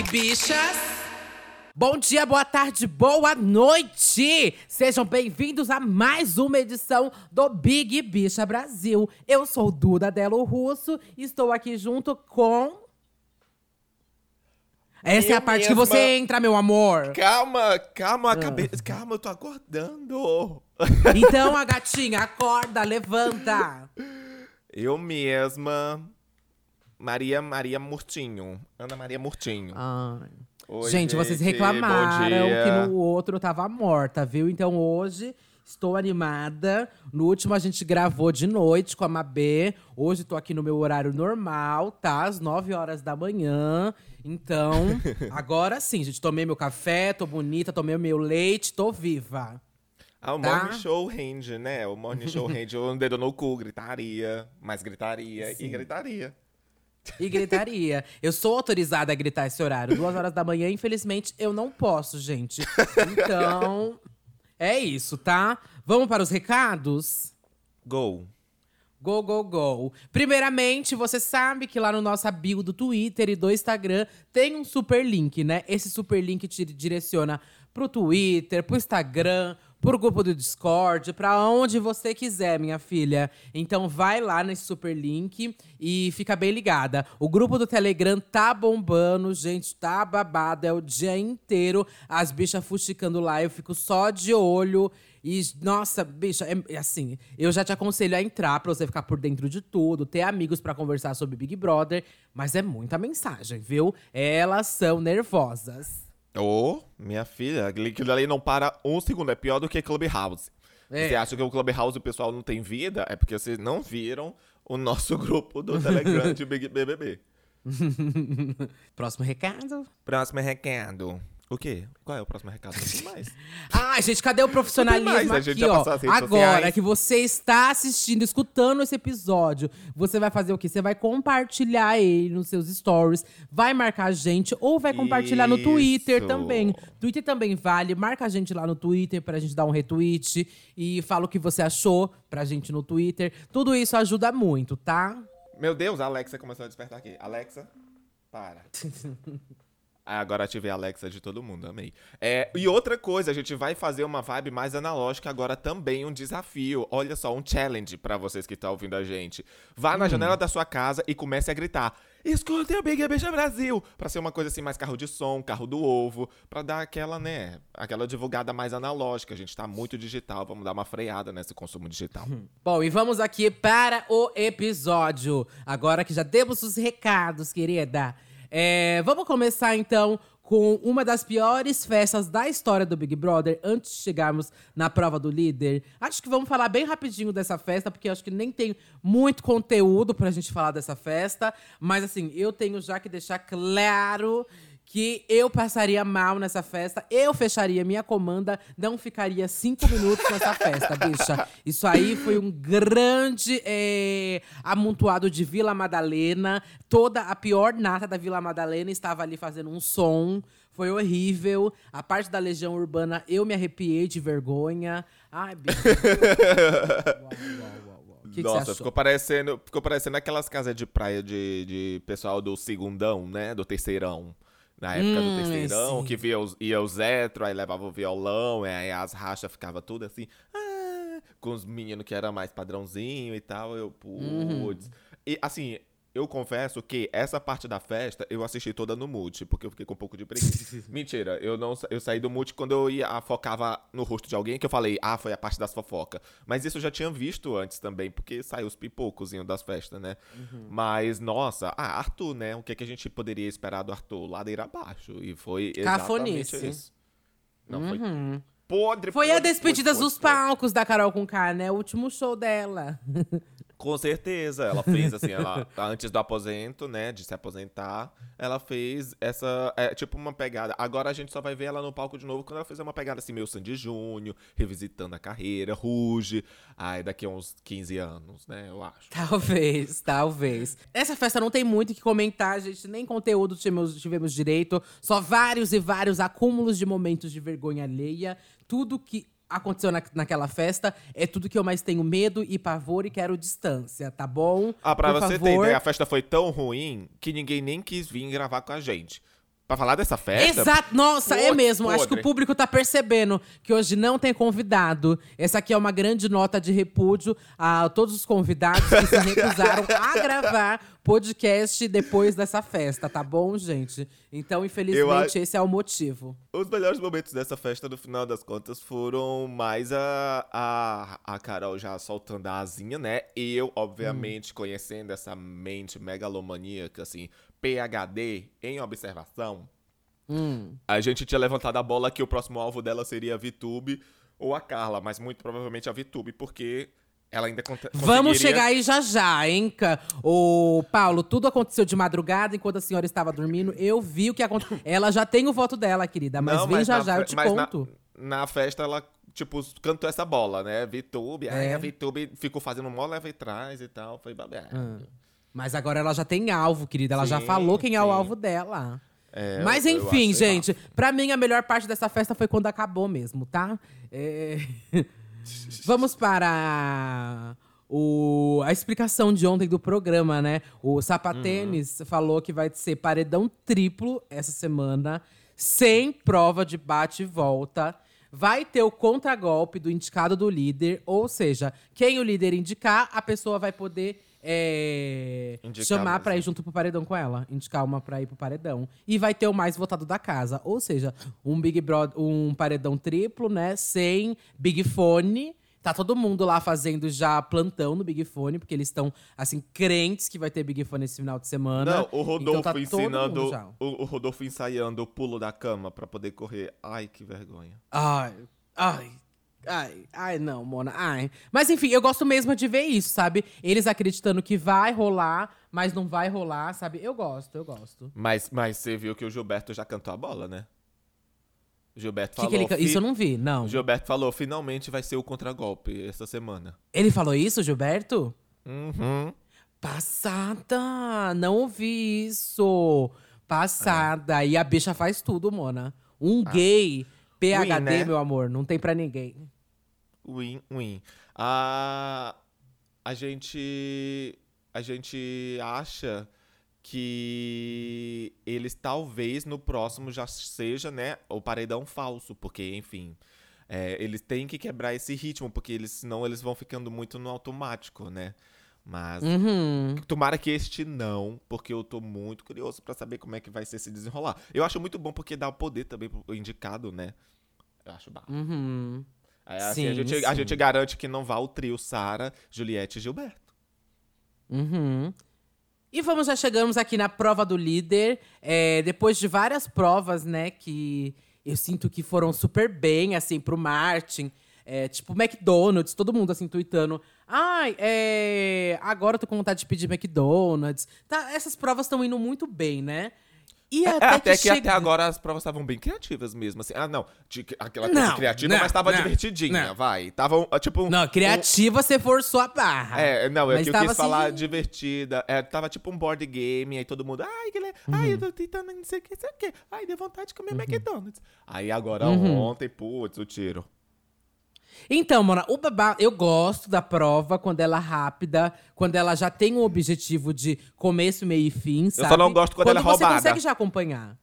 aí, bichas? Bom dia, boa tarde, boa noite! Sejam bem-vindos a mais uma edição do Big Bicha Brasil. Eu sou Duda Delo Russo e estou aqui junto com. Essa é a parte que mesma. você entra, meu amor. Calma, calma, acabei. Calma, eu tô acordando. Então, a gatinha, acorda, levanta. Eu mesma. Maria Maria Murtinho. Ana Maria Murtinho. Ai. Oi, gente, vocês gente, reclamaram bom dia. que no outro eu tava morta, viu? Então hoje estou animada. No último a gente gravou de noite com a Mabê. Hoje tô aqui no meu horário normal, tá? Às 9 horas da manhã. Então, agora sim, gente. Tomei meu café, tô bonita, tomei o meu leite, tô viva. Ah, o Tá? morning show rende, né? O morning show rende um dedo no cu, gritaria, mais gritaria Sim. e gritaria. E gritaria. Eu sou autorizada a gritar esse horário. Duas horas da manhã, infelizmente, eu não posso, gente. Então, é isso, tá? Vamos para os recados? Go. Go, go, go. Primeiramente, você sabe que lá no nossa bio do Twitter e do Instagram tem um super link, né? Esse super link te direciona pro Twitter, pro Instagram, pro grupo do Discord, pra onde você quiser, minha filha. Então vai lá nesse super link e fica bem ligada. O grupo do Telegram tá bombando, gente, tá babado. É o dia inteiro as bichas fuxicando lá. Eu fico só de olho. E, nossa, bicha, é, é assim, eu já te aconselho a entrar pra você ficar por dentro de tudo, ter amigos pra conversar sobre Big Brother, mas é muita mensagem, viu? Elas são nervosas. Ô, minha filha, aquilo ali não para um segundo. É pior do que Clubhouse. É. Você acha que o Clubhouse o pessoal não tem vida? É porque vocês não viram o nosso grupo do Telegram de Big BBB. Próximo recado. Próximo recado. O quê? Qual é o próximo recado? Mais. Ai, gente, cadê o profissionalismo mais, aqui, gente ó? Agora sociais. que você está assistindo, escutando esse episódio, você vai fazer o quê? Você vai compartilhar ele nos seus stories, vai marcar a gente ou vai compartilhar no Twitter Isso. também. Twitter também vale, marca a gente lá no Twitter pra gente dar um retweet e fala o que você achou pra gente no Twitter. Tudo isso ajuda muito, tá? Meu Deus, a Alexa começou a despertar aqui. Alexa, para. Ah, Agora ativei a Alexa de todo mundo, amei. É, e outra coisa, a gente vai fazer uma vibe mais analógica agora também, um desafio. Olha só, um challenge pra vocês que estão ouvindo a gente. Vá na janela da sua casa e comece a gritar: Escutem o Big Bicha Brasil! Pra ser uma coisa assim, mais carro de som, carro do ovo, pra dar aquela, né, aquela divulgada mais analógica. A gente tá muito digital, vamos dar uma freada nesse consumo digital. Bom, e vamos aqui para o episódio. Agora que já demos os recados, querida. É, vamos começar então com uma das piores festas da história do Big Brother, antes de chegarmos na prova do líder. Acho que vamos falar bem rapidinho dessa festa, porque acho que nem tem muito conteúdo pra gente falar dessa festa. Mas assim, eu tenho já que deixar claro que eu passaria mal nessa festa, eu fecharia minha comanda, não ficaria cinco minutos nessa festa, bicha. Isso aí foi um grande é, amontoado de Vila Madalena. Toda a pior nata da Vila Madalena estava ali fazendo um som. Foi horrível. A parte da Legião Urbana, eu me arrepiei de vergonha. Ai, bicha. uau, uau, uau, que, que Nossa, achou? ficou parecendo, ficou parecendo aquelas casas de praia de, de pessoal do segundão, né? Do terceirão. Na época Hum, do terceirão, que via os, ia os hétero, aí levava o violão, aí as rachas ficavam tudo assim. ah, com os meninos que era mais padrãozinho e tal. Eu, Uhum. putz. E assim, eu confesso que essa parte da festa eu assisti toda no mute, porque eu fiquei com um pouco de preguiça. Mentira, eu não eu saí do mute quando eu ia ah, focava no rosto de alguém que eu falei, ah, foi a parte das fofocas. Mas isso eu já tinha visto antes também, porque saiu os pipocozinhos das festas, né? Uhum. Mas, nossa, ah, Arthur, né? O que, que a gente poderia esperar do Arthur? Ladeira abaixo. E foi exatamente Cafonice. isso. Não, foi Uhum. podre, Foi a podre, despedida podre, dos podre. palcos da Carol com K, né? O último show dela. Com certeza. Ela fez, assim, ela, antes do aposento, né, de se aposentar, ela fez essa, é, tipo uma pegada. Agora a gente só vai ver ela no palco de novo quando ela fizer uma pegada assim, meio Sandy Júnior, revisitando a carreira, Ruge. Ai, daqui a uns 15 anos, né, eu acho. Talvez, talvez. Essa festa não tem muito o que comentar, gente. Nem conteúdo tivemos, tivemos direito. Só vários e vários acúmulos de momentos de vergonha alheia. Tudo que aconteceu na, naquela festa é tudo que eu mais tenho medo e pavor e quero distância, tá bom? Ah, pra Por você ter favor. ideia, a festa foi tão ruim que ninguém nem quis vir gravar com a gente. Pra falar dessa festa? Exato, nossa, é Podre, mesmo. Acho que podre. o público tá percebendo que hoje não tem convidado. Essa aqui é uma grande nota de repúdio a todos os convidados que se recusaram a gravar podcast depois dessa festa, tá bom, gente? Então, infelizmente, acho- esse é o motivo. Os melhores momentos dessa festa, no final das contas, foram mais a, a, a Carol já soltando a asinha, né? Eu, obviamente, conhecendo essa mente megalomaníaca, assim, PHD em observação, Hum. a gente tinha levantado a bola que o próximo alvo dela seria a VTube ou a Carla, mas muito provavelmente a VTube, porque ela ainda conta- Vamos conseguiria- chegar aí já já, hein? Ca- Ô, Paulo, tudo aconteceu de madrugada enquanto a senhora estava dormindo. Eu vi o que aconteceu. Ela já tem o voto dela, querida, mas Não, vem já na já, eu te mas na- conto. Na, festa, ela, tipo, cantou essa bola, né? VTube, aí É. a VTube ficou fazendo mó leva e trás e tal, foi babado. Ah. Mas agora ela já tem alvo, querida. Ela já Sim, falou quem é o alvo dela. É, Mas eu- eu enfim, achei gente, pra mim a melhor parte dessa festa foi quando acabou mesmo, tá? É, Vamos para o... a explicação de ontem do programa, né? O Sapatênis falou que vai ser paredão triplo essa semana, sem prova de bate e volta. Vai ter o contragolpe do indicado do líder, ou seja, quem o líder indicar, a pessoa vai poder é, chamar pra ir junto pro paredão com ela. Indicar uma pra ir pro paredão. E vai ter o mais votado da casa. Ou seja, um Big Brother, um paredão triplo, né? Sem Big Fone. Tá todo mundo lá fazendo já plantão no Big Fone, porque eles estão, assim, crentes que vai ter Big Fone esse final de semana. Não, o Rodolfo Então tá ensinando. O, o Rodolfo ensaiando o pulo da cama pra poder correr. Ai, que vergonha. Ai, ai, ai, ai, não, Mona, ai. Mas enfim, eu gosto mesmo de ver isso, sabe? Eles acreditando que vai rolar, mas não vai rolar, sabe? Eu gosto, eu gosto. Mas, mas você viu que o Gilberto já cantou a bola, né? Gilberto falou. que ele Isso eu não vi, não. Gilberto falou, finalmente vai ser o contragolpe essa semana. Ele falou isso, Gilberto? Uhum. Passada! Não ouvi isso! Passada! E a bicha faz tudo, Mona. Um gay, PHD, Win, né? meu amor, não tem pra ninguém. Win, win. A, a gente. A gente acha que eles talvez no próximo já seja, né, o paredão falso, porque, enfim. é, eles têm que quebrar esse ritmo, porque eles, senão eles vão ficando muito no automático, né? Mas Uhum. Tomara que este não, porque eu tô muito curioso pra saber como é que vai ser se desenrolar. Eu acho muito bom porque dá o poder também pro indicado, né? Eu acho bom. Uhum. Aí, assim, a, Sim, gente, a sim. gente garante que não vá o trio Sara, Juliette e Gilberto. Uhum. E vamos, já chegamos aqui na prova do líder. É, depois de várias provas, né, que eu sinto que foram super bem, assim, pro Martin. É, tipo, McDonald's, todo mundo, assim, tweetando. Ai, é, agora eu tô com vontade de pedir McDonald's. Tá, essas provas estão indo muito bem, né? E É, até, até que, chega- até agora as provas estavam bem criativas mesmo, assim. Ah, não. De, aquela Não, coisa criativa, não, mas tava não, divertidinha, vai. Tava, tipo... um- Não, criativa você forçou a barra. É, não, é que eu quis falar assim- divertida. É, tava tipo um board game, aí todo mundo, ai, que le... ai, eu tô tentando não sei o que, sei o que. Ai, deu vontade de comer McDonald's. Aí agora ontem, putz, o tiro. Então, Mona, o babá, eu gosto da prova quando ela é rápida, quando ela já tem um objetivo de começo, meio e fim, sabe? só não gosto quando ela é você roubada. consegue já acompanhar.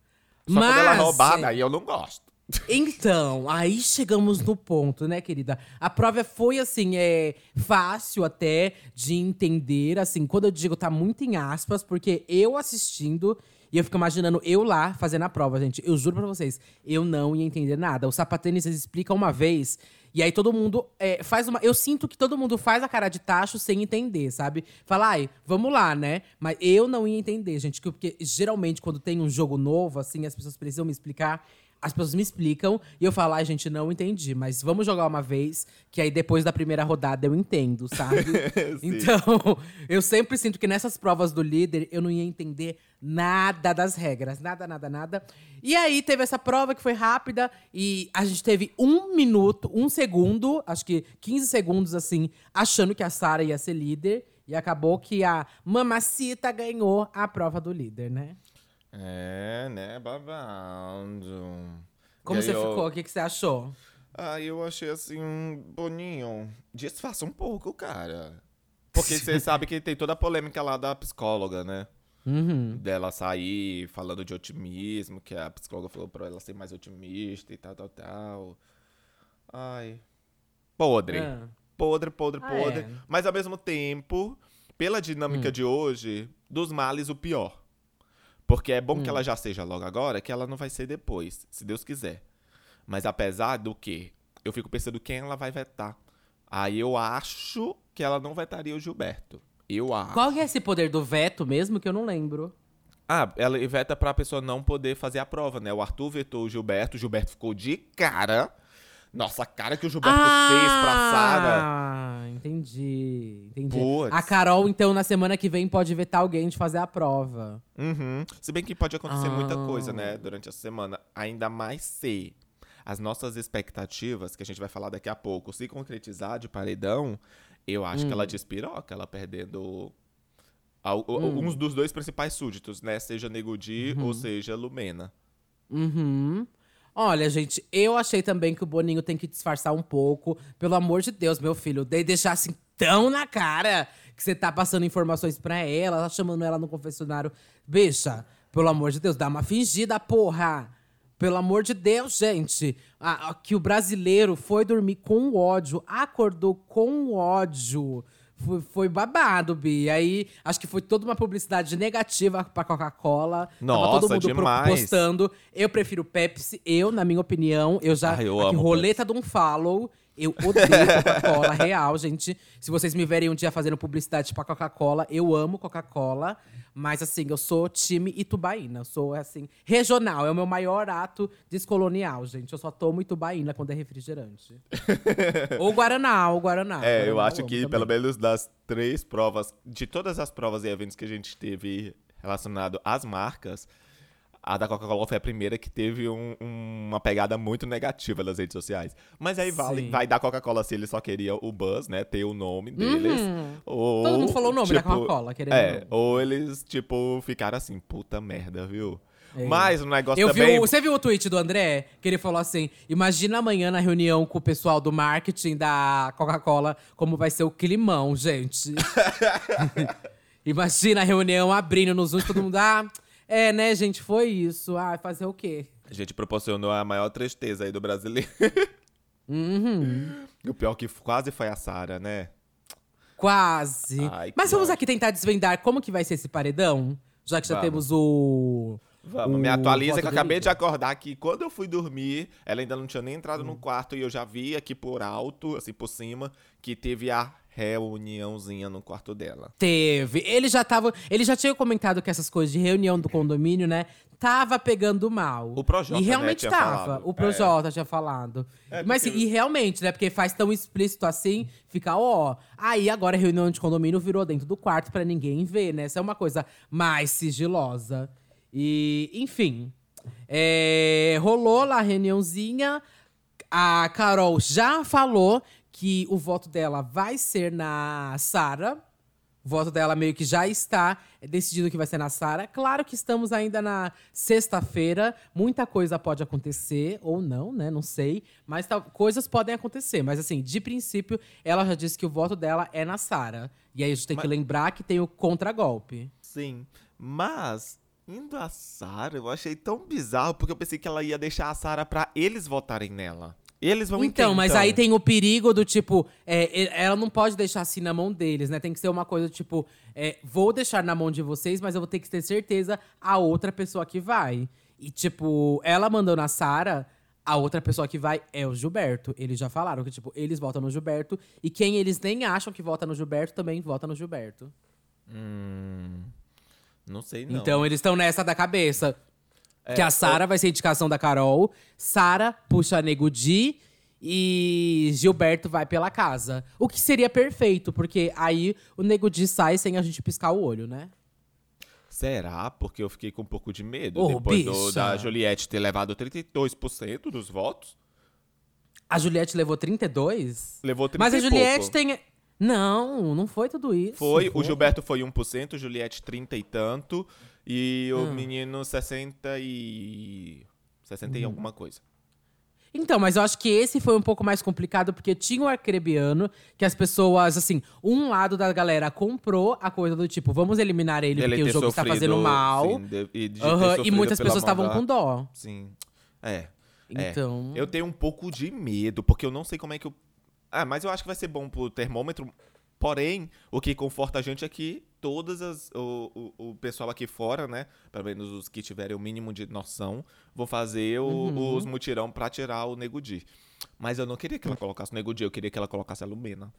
Só Mas, quando ela é roubada, aí eu não gosto. Então, aí chegamos no ponto, né, querida? A prova foi, assim, é fácil até de entender, assim, quando eu digo tá muito em aspas, porque eu assistindo e eu fico imaginando eu lá fazendo a prova, gente. Eu juro pra vocês, eu não ia entender nada. O sapatênis eles explicam uma vez e aí todo mundo é, faz uma. Eu sinto que todo mundo faz a cara de tacho sem entender, sabe? Fala, ai, vamos lá, né? Mas eu não ia entender, gente, que- porque geralmente quando tem um jogo novo, assim, as pessoas precisam me explicar. As pessoas me explicam e eu falo, ai, gente, não entendi, mas vamos jogar uma vez, que aí depois da primeira rodada eu entendo, sabe? então, eu sempre sinto que nessas provas do líder eu não ia entender nada das regras, nada, nada, nada. E aí teve essa prova que foi rápida e a gente teve um minuto, um segundo, acho que 15 segundos assim, achando que a Sara ia ser líder. E acabou que a Mamacita ganhou a prova do líder, né? É, né, babando. Como você eu- ficou? O que, que você achou? Ah, eu achei assim, boninho. Disfarça um pouco, cara. Porque você sabe que tem toda a polêmica lá da psicóloga, né? Uhum. Dela sair falando de otimismo, que a psicóloga falou pra ela ser mais otimista e tal, tal, tal. Ai. Podre. Ah. Podre, podre, Ah, podre. é. Mas ao mesmo tempo, pela Hum. dinâmica de hoje, dos males o pior. Porque é Hum. bom que ela já seja logo agora, que ela não vai ser depois, se Deus quiser. Mas apesar do que, eu fico pensando quem ela vai vetar. Aí eu acho que ela não vetaria o Gilberto. Eu acho. Qual que é esse poder do veto mesmo que eu não lembro? Ah, ela veta pra pessoa não poder fazer a prova, né? O Arthur vetou o Gilberto, o Gilberto ficou de cara. Nossa, a cara que o Gilberto fez pra Sara. Ah, entendi. Entendi. Puts. A Carol, então, na semana que vem, pode vetar alguém de fazer a prova. Uhum. Se bem que pode acontecer muita Ah. coisa, né, durante a semana. Ainda mais se as nossas expectativas, que a gente vai falar daqui a pouco, se concretizar de paredão, eu acho que ela Hum. despiroca, ela perdendo al- o- uns dos dois principais súditos, né? Seja Nego Di ou seja Lumena. Uhum. Olha, gente, eu achei também que o Boninho tem que disfarçar um pouco. Pelo amor de Deus, meu filho. De deixar assim tão na cara que você tá passando informações pra ela, tá chamando ela no confessionário. Bicha, pelo amor de Deus, dá uma fingida, porra! Pelo amor de Deus, gente. A- a- que o brasileiro foi dormir com ódio, acordou com ódio. Foi, foi babado, Bi. Aí, acho que foi toda uma publicidade negativa pra Coca-Cola. Tava Nossa, todo mundo demais. postando. Eu prefiro Pepsi. Eu, na minha opinião, eu já. Eu aqui, roleta de um follow. Eu odeio Coca-Cola, real, gente. Se vocês me verem um dia fazendo publicidade pra Coca-Cola, eu amo Coca-Cola. Mas, assim, eu sou time Itubaína. Eu sou, assim, regional. É o meu maior ato descolonial, gente. Eu só tomo Itubaína quando é refrigerante. ou Guaraná, ou Guaraná. É, eu Guaraná acho amo que também. pelo menos das três provas, de todas as provas e eventos que a gente teve relacionado às marcas, a da Coca-Cola foi a primeira que teve um- um- uma pegada muito negativa nas redes sociais. Mas aí vale, vai da Coca-Cola se ele só queria o Buzz, né? Ter o nome deles. Ou, Uhum. Todo mundo falou o nome da tipo, Coca-Cola, querendo É, ou ou eles, tipo, ficaram assim, puta merda, viu? É. Mas o negócio Eu vi também. o- você viu o tweet do André? Que ele falou assim: imagina amanhã na reunião com o pessoal do marketing da Coca-Cola como vai ser o climão, gente. imagina a reunião abrindo nos Zoom, todo mundo. Ah, é, né, gente? Foi isso. Ah, fazer o quê? A gente proporcionou a maior tristeza aí do brasileiro. Uhum. O pior que quase foi a Sara, né? Quase. Ai, Mas vamos ódio. aqui tentar desvendar como que vai ser esse paredão? Já que já Vamos. temos o. Vamos, o me atualiza que eu acabei de acordar que quando eu fui dormir, ela ainda não tinha nem entrado Hum. no quarto e eu já vi aqui por alto, assim por cima, que teve a reuniãozinha no quarto dela. Teve. Ele já tava. Ele já tinha comentado que essas coisas de reunião do condomínio, né? Tava pegando mal. O Projota, E né, realmente tinha tava. falado. O Projota tinha falado. É, Mas porque- assim, e realmente, né? Porque faz tão explícito assim, fica, ó. Aí agora a reunião de condomínio virou dentro do quarto pra ninguém ver, né? Essa é uma coisa mais sigilosa. E, enfim. é, rolou lá a reuniãozinha. A Carol já falou que o voto dela vai ser na Sara. O voto dela meio que já está decidido que vai ser na Sara. Claro que estamos ainda na sexta-feira. Muita coisa pode acontecer, ou não, né? Não sei. Mas tal- coisas podem acontecer. Mas assim, de princípio, ela já disse que o voto dela é na Sara. E aí a gente tem que lembrar que tem o contragolpe. Sim, mas indo a Sara, eu achei tão bizarro porque eu pensei que ela ia deixar a Sara pra eles votarem nela. Eles vão Então, mas então? aí tem o perigo do tipo, é, e- ela não pode deixar assim na mão deles, né? Tem que ser uma coisa tipo, é, vou deixar na mão de vocês, mas eu vou ter que ter certeza a outra pessoa que vai. E tipo, ela mandou na Sara, a outra pessoa que vai é o Gilberto. Eles já falaram que, tipo, eles votam no Gilberto. E quem eles nem acham que vota no Gilberto também vota no Gilberto. Hum, não sei não. Então eles estão nessa da cabeça. É, que a Sara vai ser indicação da Carol. Sara puxa Nego Di e Gilberto vai pela casa. O que seria perfeito, porque aí o Nego Di sai sem a gente piscar o olho, né? Será? Porque eu fiquei com um pouco de medo Ô, depois do- da Juliette ter levado 32% dos votos. A Juliette levou 32? Levou 30 Mas a Juliette tem. Não, não foi tudo isso. Foi, o Gilberto foi 1%, Juliette 30 e tanto, e Hum. o menino 60 e... 60 e alguma coisa. Então, mas eu acho que esse foi um pouco mais complicado, porque tinha o arcrebiano, que as pessoas, assim, um lado da galera comprou a coisa do tipo, vamos eliminar ele, Ele porque o jogo está fazendo mal. sim, de- e, de e muitas pessoas estavam com dó. Sim. É. É. Então. Eu tenho um pouco de medo, porque eu não sei como é que eu. Ah, mas eu acho que vai ser bom pro termômetro. Porém, o que conforta a gente é que todas as. O, o, o pessoal aqui fora, né? Pelo menos os que tiverem o mínimo de noção, vão fazer o- Uhum. os mutirão pra tirar o Nego Di. Mas eu não queria que ela colocasse o Nego Di, eu queria que ela colocasse a Lumena.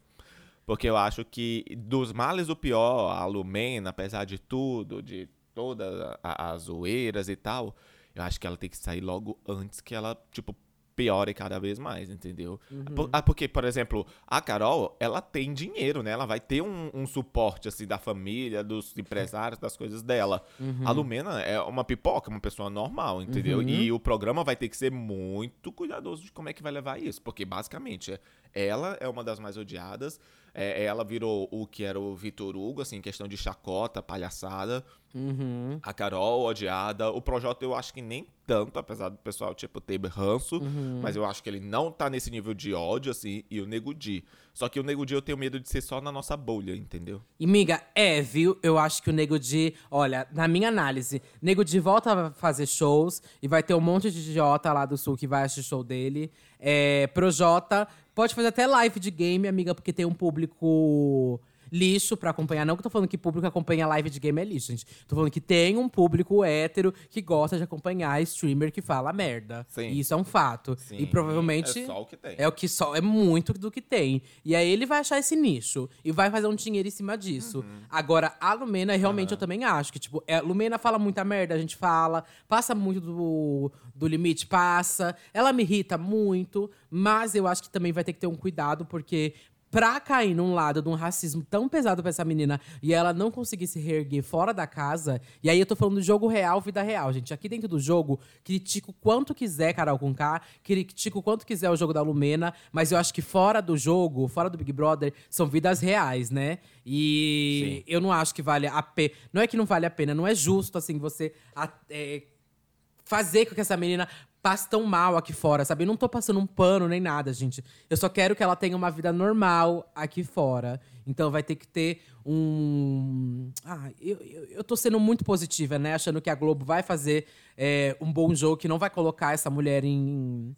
Porque eu acho que dos males o pior, a Lumena, apesar de tudo, de todas as zoeiras e tal, eu acho que ela tem que sair logo antes que ela, tipo, piore cada vez mais, entendeu? Por- ah, porque, por exemplo, a Carol, ela tem dinheiro, né? Ela vai ter um, um suporte, assim, da família, dos empresários, das coisas dela. A Lumena é uma pipoca, uma pessoa normal, entendeu? E o programa vai ter que ser muito cuidadoso de como é que vai levar isso. Porque, basicamente, ela é uma das mais odiadas. É, ela virou o que era o Vitor Hugo, assim, questão de chacota, palhaçada. Uhum. A Carol, odiada. O Projota eu acho que nem tanto, apesar do pessoal, tipo, ter ranço. Uhum. Mas eu acho que ele não tá nesse nível de ódio, assim. E o Nego Di. Só que o Nego Di eu tenho medo de ser só na nossa bolha, entendeu? E, miga, é, viu? Eu acho que o Nego Di, olha, na minha análise, Nego Di volta a fazer shows e vai ter um monte de idiota lá do sul que vai assistir show dele. É, Projota pode fazer até live de game, amiga, porque tem um público lixo pra acompanhar. Não que eu tô falando que público acompanha live de game é lixo, gente. Tô falando que tem um público hétero que gosta de acompanhar streamer que fala merda. Sim. E isso é um fato. Sim, e provavelmente. é só o que tem. É o que só é muito do que tem. E aí ele vai achar esse nicho e vai fazer um dinheiro em cima disso. Uhum. Agora, a Lumena, realmente eu também acho que, tipo, é, Lumena fala muita merda, a gente fala, passa muito do, do limite, passa. Ela me irrita muito, mas eu acho que também vai ter que ter um cuidado, porque. Pra cair num lado de um racismo tão pesado pra essa menina e ela não conseguir se reerguer fora da casa. E aí eu tô falando do jogo real, vida real, gente. Aqui dentro do jogo, critico quanto quiser Carol com K, critico quanto quiser o jogo da Lumena, mas eu acho que fora do jogo, fora do Big Brother, são vidas reais, né? E eu não acho que vale a pena. Não é que não vale a pena, não é justo assim você é, fazer com que essa menina passe tão mal aqui fora, sabe? Eu não tô passando um pano nem nada, gente. Eu só quero que ela tenha uma vida normal aqui fora. Então vai ter que ter um. Ah, eu, eu, eu tô sendo muito positiva, né? Achando que a Globo vai fazer é, um bom jogo, que não vai colocar essa mulher em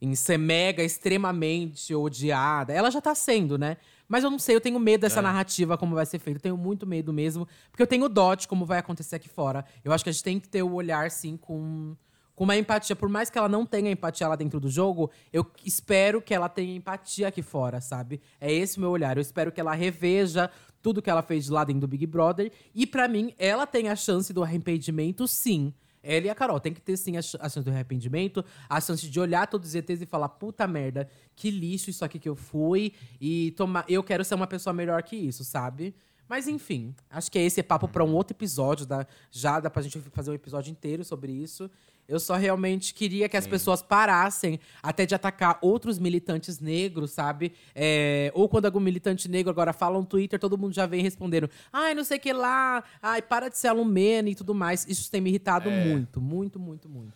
em ser mega, extremamente odiada. Ela já tá sendo, né? Mas eu não sei, eu tenho medo dessa narrativa, como vai ser feito. Eu tenho muito medo mesmo. Porque eu tenho dó de como vai acontecer aqui fora. Eu acho que a gente tem que ter o olhar, sim, com, com uma empatia. Por mais que ela não tenha empatia lá dentro do jogo, eu espero que ela tenha empatia aqui fora, sabe? É esse o meu olhar. Eu espero que ela reveja tudo que ela fez lá dentro do Big Brother. E pra mim, ela tem a chance do arrependimento, sim. Ela e a Carol tem que ter sim a chance do arrependimento, a chance de olhar todos os ETs e falar: puta merda, que lixo isso aqui que eu fui. E tomar. Eu quero ser uma pessoa melhor que isso, sabe? Mas enfim, acho que esse é papo pra um outro episódio. Da, já dá pra gente fazer um episódio inteiro sobre isso. Eu só realmente queria que as pessoas parassem até de atacar outros militantes negros, sabe? É, ou quando algum militante negro agora fala no Twitter, todo mundo já vem respondendo: ai, não sei o que lá, ai, para de ser alumena e tudo mais. Isso tem me irritado muito, muito, muito, muito.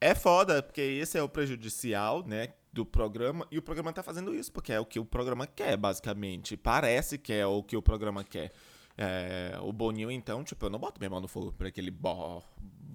É foda, porque esse é o prejudicial, né, do programa. E o programa tá fazendo isso, porque é o que o programa quer, basicamente. Parece que é o que o programa quer. É, o Boninho, então, tipo, eu não boto minha mão no fogo pra aquele bo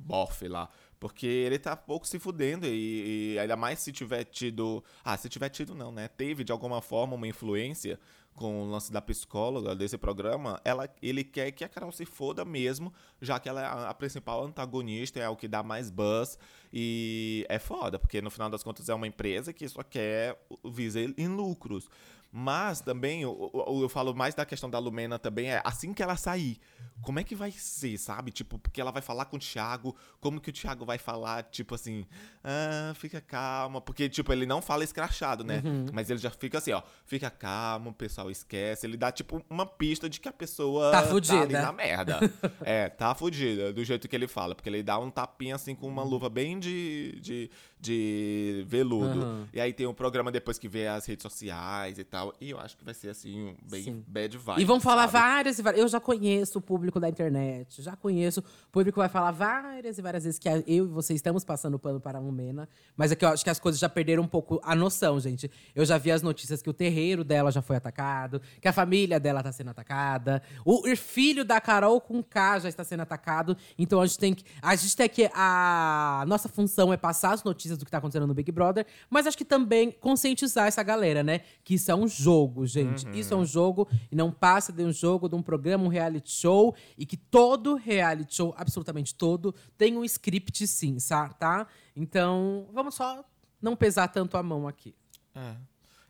bofe lá. Porque ele tá pouco se fudendo. E, e ainda mais se tiver tido. Ah, se tiver tido, não, né? Teve de alguma forma uma influência com o lance da psicóloga desse programa, ela, ele quer que a Carol se foda mesmo, já que ela é a, a principal antagonista, é o que dá mais buzz. E é foda, porque no final das contas é uma empresa que só quer visa em lucros. Mas também, eu, eu- eu falo mais da questão da Lumena também, é assim que ela sair, como é que vai ser, sabe? Tipo, porque ela vai falar com o Thiago, como que o Thiago vai falar, tipo assim, ah, fica calma, porque, tipo, ele não fala escrachado, né? Mas ele já fica assim, ó, fica calmo, pessoal pessoal esquece. Ele dá, tipo, uma pista de que a pessoa Tá ali fudida. na merda. é, tá fudida, do jeito que ele fala. Porque ele dá um tapinha, assim, com uma luva bem de, de, de veludo. Aham. E aí tem um programa depois que vê as redes sociais e tal. E eu acho que vai ser, assim, um bem Sim. bad vibe. E vão falar sabe? várias e várias. Eu já conheço o público da internet, já conheço. O público vai falar várias e várias vezes que eu e você estamos passando pano para a Lumena. Mas é que eu acho que as coisas já perderam um pouco a noção, gente. Eu já vi as notícias que o terreiro dela já foi atacado, que a família dela está sendo atacada, o filho da Carol com K já está sendo atacado. Então a gente tem que. A gente tem que. A nossa função é passar as notícias do que está acontecendo no Big Brother, mas acho que também conscientizar essa galera, né? Que isso é um jogo, gente. Isso é um jogo e não passa de um jogo, de um programa, um reality show. E que todo reality show, absolutamente todo, tem um script sim, tá? Então, vamos só não pesar tanto a mão aqui. É.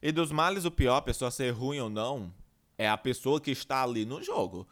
E dos males, o pior, a pessoa ser ruim ou não, é a pessoa que está ali no jogo.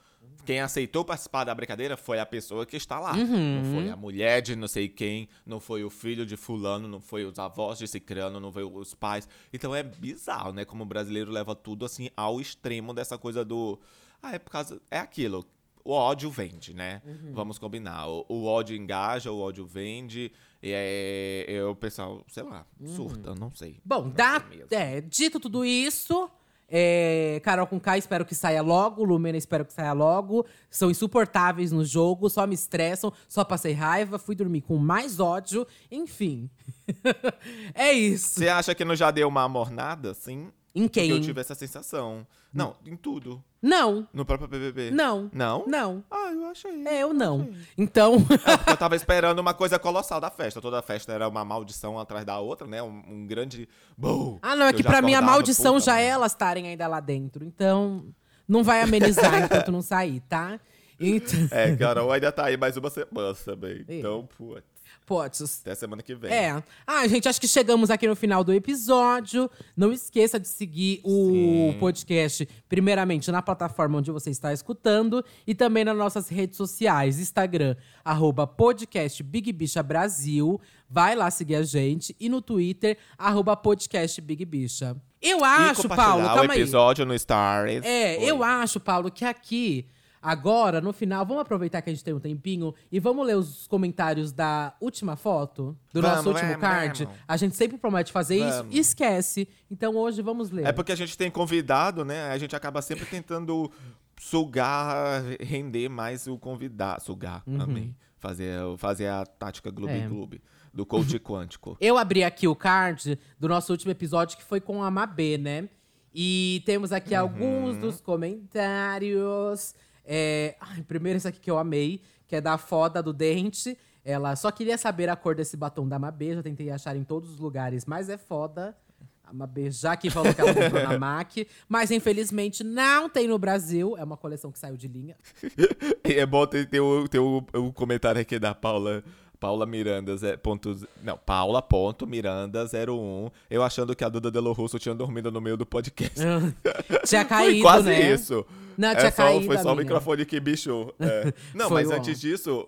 Quem aceitou participar da brincadeira foi a pessoa que está lá. Uhum. Não foi a mulher de não sei quem, não foi o filho de fulano, não foi os avós de cicrano, não foi os pais. Então é bizarro, né? Como o brasileiro leva tudo assim ao extremo dessa coisa do... Ah, é por causa... É aquilo. O ódio vende, né? Uhum. Vamos combinar. O, o ódio engaja, o ódio vende. E é, é o pessoal, sei lá, surta, não sei. Uhum. Bom, Não dá, sei é, dito tudo isso, é, Carol com K, espero que saia logo. Lumena, espero que saia logo. São insuportáveis no jogo, só me estressam, só passei raiva, fui dormir com mais ódio. Enfim. é isso. Você acha que não já deu uma amornada, sim? Em Porque quem? eu tive essa sensação. Não, em tudo. Não, No próprio BBB. não, Não? não. Ah, eu achei. É, eu não. Então, É, porque eu tava esperando uma coisa colossal da festa. Toda a festa era uma maldição atrás da outra, né? Um, um grande. Boom, ah, não, é que já pra mim a maldição puta já é elas estarem ainda lá dentro. Então, não vai amenizar enquanto não sair, tá? Então, É, Carol ainda tá aí mais uma semana também. É. Então, putz, potes. até semana que vem. É. Ah, gente, acho que chegamos aqui no final do episódio. Não esqueça de seguir o Sim. podcast, primeiramente, na plataforma onde você está escutando e também nas nossas redes sociais. Instagram, arroba podcast Big Bicha Brasil. Vai lá seguir a gente. E no Twitter, arroba podcast Big Bicha. Eu acho, Paulo, o calma aí. episódio no Stars. É, Oi. eu acho, Paulo, que aqui, agora, no final, vamos aproveitar que a gente tem um tempinho e vamos ler os comentários da última foto, do Vamos, nosso último vamos, card. vamos. A gente sempre promete fazer isso e esquece. Então hoje vamos ler. É porque a gente tem convidado, né? A gente acaba sempre tentando sugar, render mais o convidado. Sugar, amei. Fazer, fazer a tática Gloob Uhum. É. Gloob. Do coach quântico. Eu abri aqui o card do nosso último episódio, que foi com a Mabê, né? E temos aqui Uhum. alguns dos comentários. É... Ai, primeiro esse aqui que eu amei, que é da foda do dente. Ela só queria saber a cor desse batom da Mabê, já tentei achar em todos os lugares, mas é foda. A Mabê já que falou que ela comprou na MAC, mas infelizmente não tem no Brasil. É uma coleção que saiu de linha. É bom ter, o, ter o comentário aqui da Paula. Paula Miranda, ponto, não, Paula ponto Miranda 01. Eu achando que a Duda Delo Russo tinha dormido no meio do podcast. tinha caído, foi quase né? isso. Não, É tinha só- caído Foi só o microfone que bichou. é. Não, mas antes disso,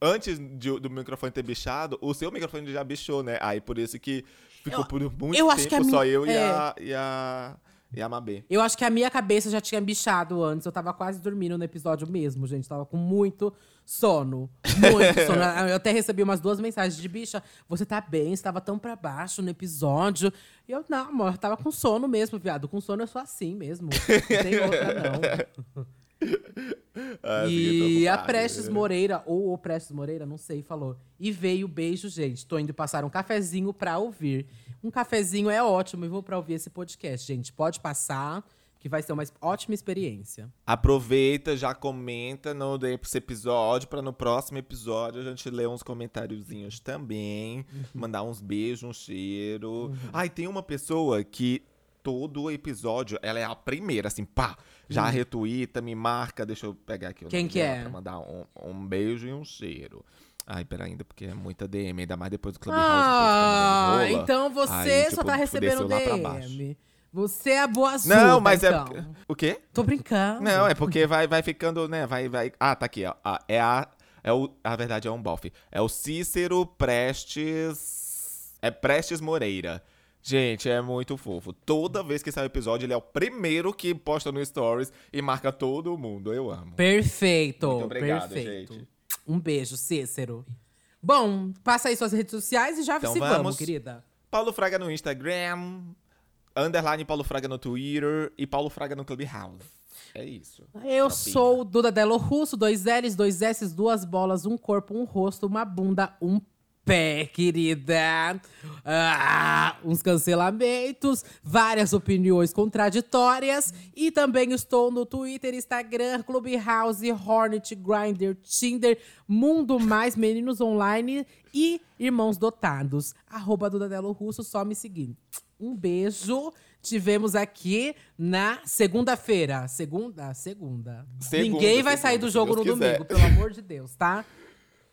antes de- do microfone ter bichado, o seu microfone já bichou, né? Aí por isso que ficou Eu- por muito tempo só minha- eu é. e a. E a Mabê. Eu acho que a minha cabeça já tinha bichado antes. Eu tava quase dormindo no episódio mesmo, gente. Tava com muito sono. Muito sono. Eu até recebi umas duas mensagens de bicha. Você tá bem? Você tava tão pra baixo no episódio. E eu, não, amor, eu tava com sono mesmo, viado. Com sono eu sou assim mesmo. Não tem outra, não. Ah, e a. Prestes Moreira, ou o Prestes Moreira, não sei, falou. E veio beijo, gente. Tô indo passar um cafezinho pra ouvir. Um cafezinho é ótimo e vou pra ouvir esse podcast, gente. Pode passar, que vai ser uma ótima experiência. Aproveita, já comenta no desse episódio, pra no próximo episódio a gente ler uns comentáriozinhos também. Uhum. Mandar uns beijos, um cheiro. Ai, tem uma pessoa que todo episódio, ela é a primeira, assim, pá, já retuita, me marca, deixa eu pegar aqui o Hum. Quem que é? Pra mandar um, um beijo e um cheiro. Ai, pera ainda, porque é muita DM, ainda mais depois do Clubhouse. Ah, o rola. então você Aí, só tipo, tá recebendo. DM. Você é a boa Não, surda, mas então. é. O quê? Tô brincando. Não, é porque vai, vai ficando, né? Vai, vai. Ah, tá aqui, ó. Ah, é a. É o, a verdade é um bofe. É o Cícero Prestes. É Prestes Moreira. Gente, é muito fofo. Toda vez que sai o episódio, ele é o primeiro que posta no Stories e marca todo mundo. Eu amo. Perfeito. Muito obrigado, perfeito. gente. Um beijo, Cícero. Bom, passa aí suas redes sociais e já Então se vamos. vamos, querida. Paulo Fraga no Instagram, underline Paulo Fraga no Twitter e Paulo Fraga no Clubhouse. É isso. Eu sou Duda Delo Russo, dois L's, dois S, duas bolas, um corpo, um rosto, uma bunda, um pé, querida. Ah, uns cancelamentos, várias opiniões contraditórias. E também estou no Twitter, Instagram, Clubhouse, Hornet, Grindr, Tinder, Mundo Mais, Meninos Online e Irmãos Dotados. Arroba Duda Delo Russo, só me seguir. Um beijo. Tivemos aqui na segunda-feira. Segunda? Segunda. Segunda, Ninguém vai segunda, sair do jogo no quiser. domingo, pelo amor de Deus, tá?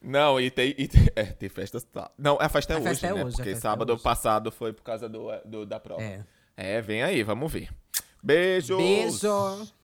Não, e tem. E tem é, tem festa. Não, a festa é A hoje, festa é né? hoje, Porque é sábado hoje. passado foi por causa do, do- da prova. É. É, vem aí, vamos ver. Beijos! Beijo!